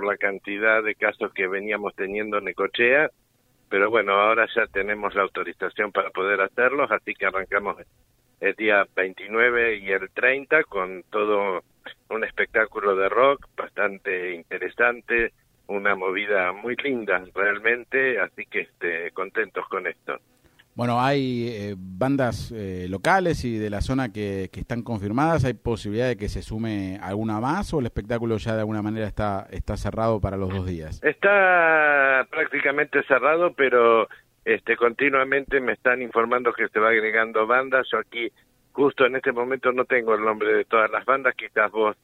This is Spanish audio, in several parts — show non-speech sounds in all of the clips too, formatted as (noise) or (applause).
por la cantidad de casos que veníamos teniendo en Necochea, pero bueno, ahora ya tenemos la autorización para poder hacerlos, así que arrancamos el día 29 y el 30 con todo un espectáculo de rock bastante interesante, una movida muy linda realmente, así que este, contentos con esto. Bueno, hay eh, bandas eh, locales y de la zona que, están confirmadas. ¿Hay posibilidad de que se sume alguna más o el espectáculo ya de alguna manera está, está cerrado para los dos días? Está prácticamente cerrado, pero este, continuamente me están informando que se va agregando bandas. Yo aquí, justo en este momento, no tengo el nombre de todas las bandas. Quizás vos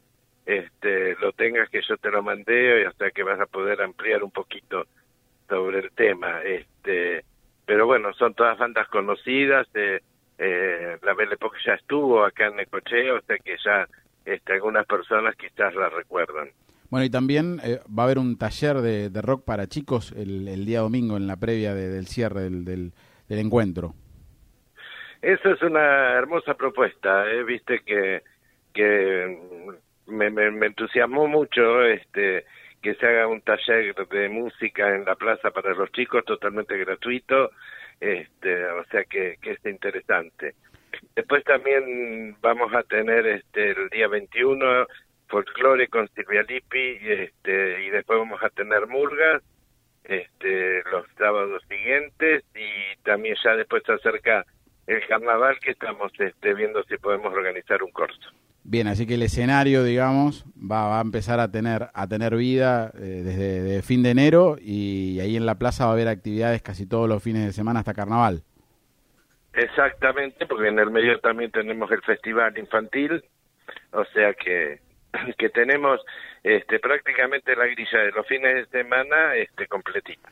este, lo tengas, que yo te lo mandé, y hasta que vas a poder ampliar un poquito sobre el tema. Este son todas bandas conocidas. Eh, eh, la Belle Époque ya estuvo acá en Necochea, o sea que ya este, algunas personas quizás la recuerdan. Bueno, y también eh, va a haber un taller de, de rock para chicos el, el, día domingo en la previa de, del cierre del, del, del, encuentro. Eso es una hermosa propuesta, ¿eh? viste que, que me, me, me entusiasmó mucho este que se haga un taller de música en la plaza para los chicos totalmente gratuito, este, o sea que, que es interesante. Después también vamos a tener este el día 21 folclore con Silvia Lippi este, y después vamos a tener murgas este, los sábados siguientes y también ya después se acerca el carnaval que estamos este, viendo si podemos organizar un corso. Bien, así que el escenario, digamos, va, va a empezar a tener a tener vida eh, desde, fin de enero y ahí en la plaza va a haber actividades casi todos los fines de semana hasta carnaval. Exactamente, porque en el medio también tenemos el festival infantil, o sea que (clears throat) que tenemos este prácticamente la grilla de los fines de semana este completita.